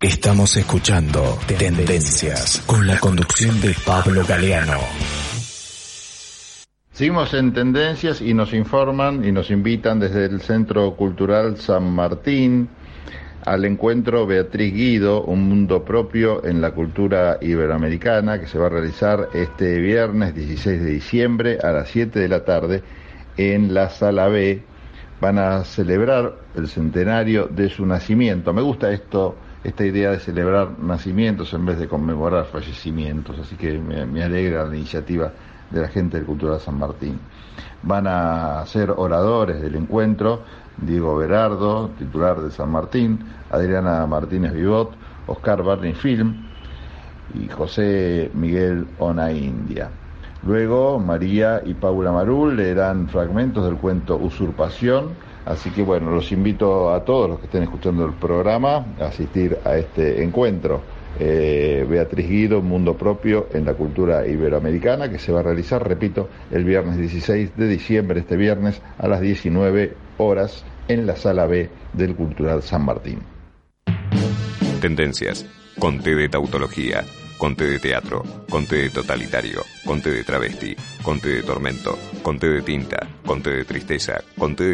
Estamos escuchando Tendencias con la conducción de Pablo Galeano. Seguimos en Tendencias y nos informan y nos invitan desde el Centro Cultural San Martín al encuentro Beatriz Guido, Un Mundo Propio en la Cultura Iberoamericana, que se va a realizar este viernes 16 de diciembre a las 7 de la tarde en la Sala B. Van a celebrar el centenario de su nacimiento. Me gusta esto, esta idea de celebrar nacimientos en vez de conmemorar fallecimientos, así que me, alegra la iniciativa de la gente del Cultural San Martín. Van a ser oradores del encuentro Diego Berardo, titular de San Martín, Adriana Martínez Vivot, Oscar Barney Film y José Miguel Ona India. Luego María y Paula Marul leerán fragmentos del cuento Usurpación, así que bueno, los invito a todos los que estén escuchando el programa a asistir a este encuentro. Eh, Beatriz Guido, Mundo Propio en la Cultura Iberoamericana, que se va a realizar, repito, el viernes 16 de diciembre, este viernes, a las 19 horas, en la Sala B del Cultural San Martín. Tendencias. Conte de tautología. Conte de teatro. Conte de totalitario. Conte de travesti. Conte de tormento. Conte de tinta. Conte de tristeza. Conte de